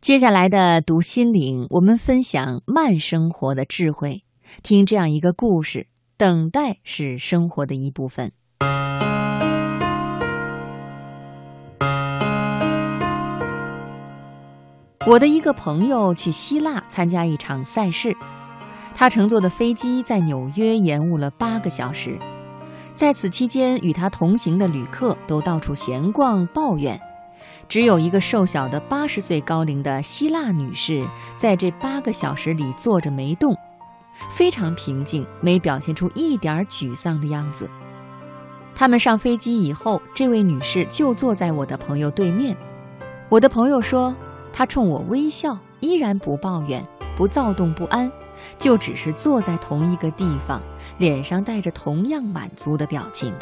接下来的读心灵，我们分享慢生活的智慧。听这样一个故事：等待是生活的一部分。我的一个朋友去希腊参加一场赛事，他乘坐的飞机在纽约延误了八个小时。在此期间，与他同行的旅客都到处闲逛抱怨。只有一个瘦小的八十岁高龄的希腊女士，在这八个小时里坐着没动，非常平静，没表现出一点沮丧的样子。他们上飞机以后，这位女士就坐在我的朋友对面。我的朋友说，她冲我微笑，依然不抱怨，不躁动不安，就只是坐在同一个地方，脸上带着同样满足的表情。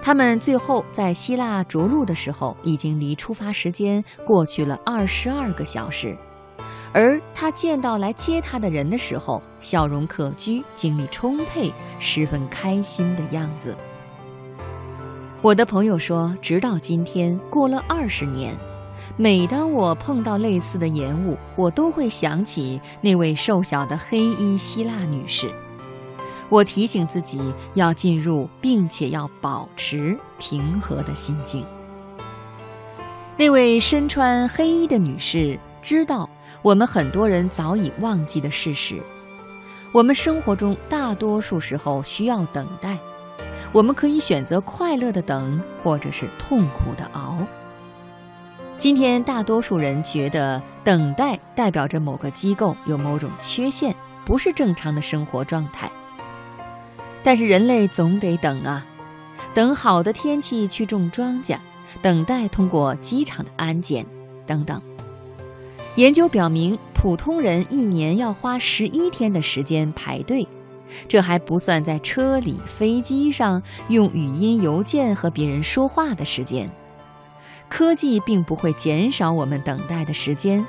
他们最后在希腊着陆的时候，已经离出发时间过去了二十二个小时，而他见到来接他的人的时候，笑容可掬，精力充沛，十分开心的样子。我的朋友说，直到今天过了二十年，每当我碰到类似的延误，我都会想起那位瘦小的黑衣希腊女士。我提醒自己要进入，并且要保持平和的心境。那位身穿黑衣的女士知道我们很多人早已忘记的事实：我们生活中大多数时候需要等待。我们可以选择快乐的等，或者是痛苦的熬。今天，大多数人觉得等待代表着某个机构有某种缺陷，不是正常的生活状态。但是人类总得等啊，等好的天气去种庄稼，等待通过机场的安检，等等。研究表明，普通人一年要花十一天的时间排队，这还不算在车里、飞机上用语音邮件和别人说话的时间。科技并不会减少我们等待的时间，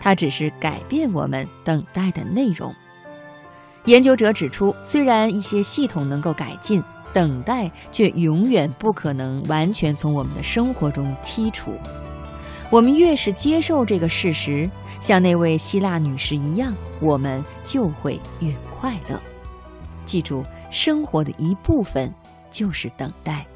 它只是改变我们等待的内容。研究者指出，虽然一些系统能够改进，等待却永远不可能完全从我们的生活中剔除。我们越是接受这个事实，像那位希腊女士一样，我们就会越快乐。记住，生活的一部分就是等待。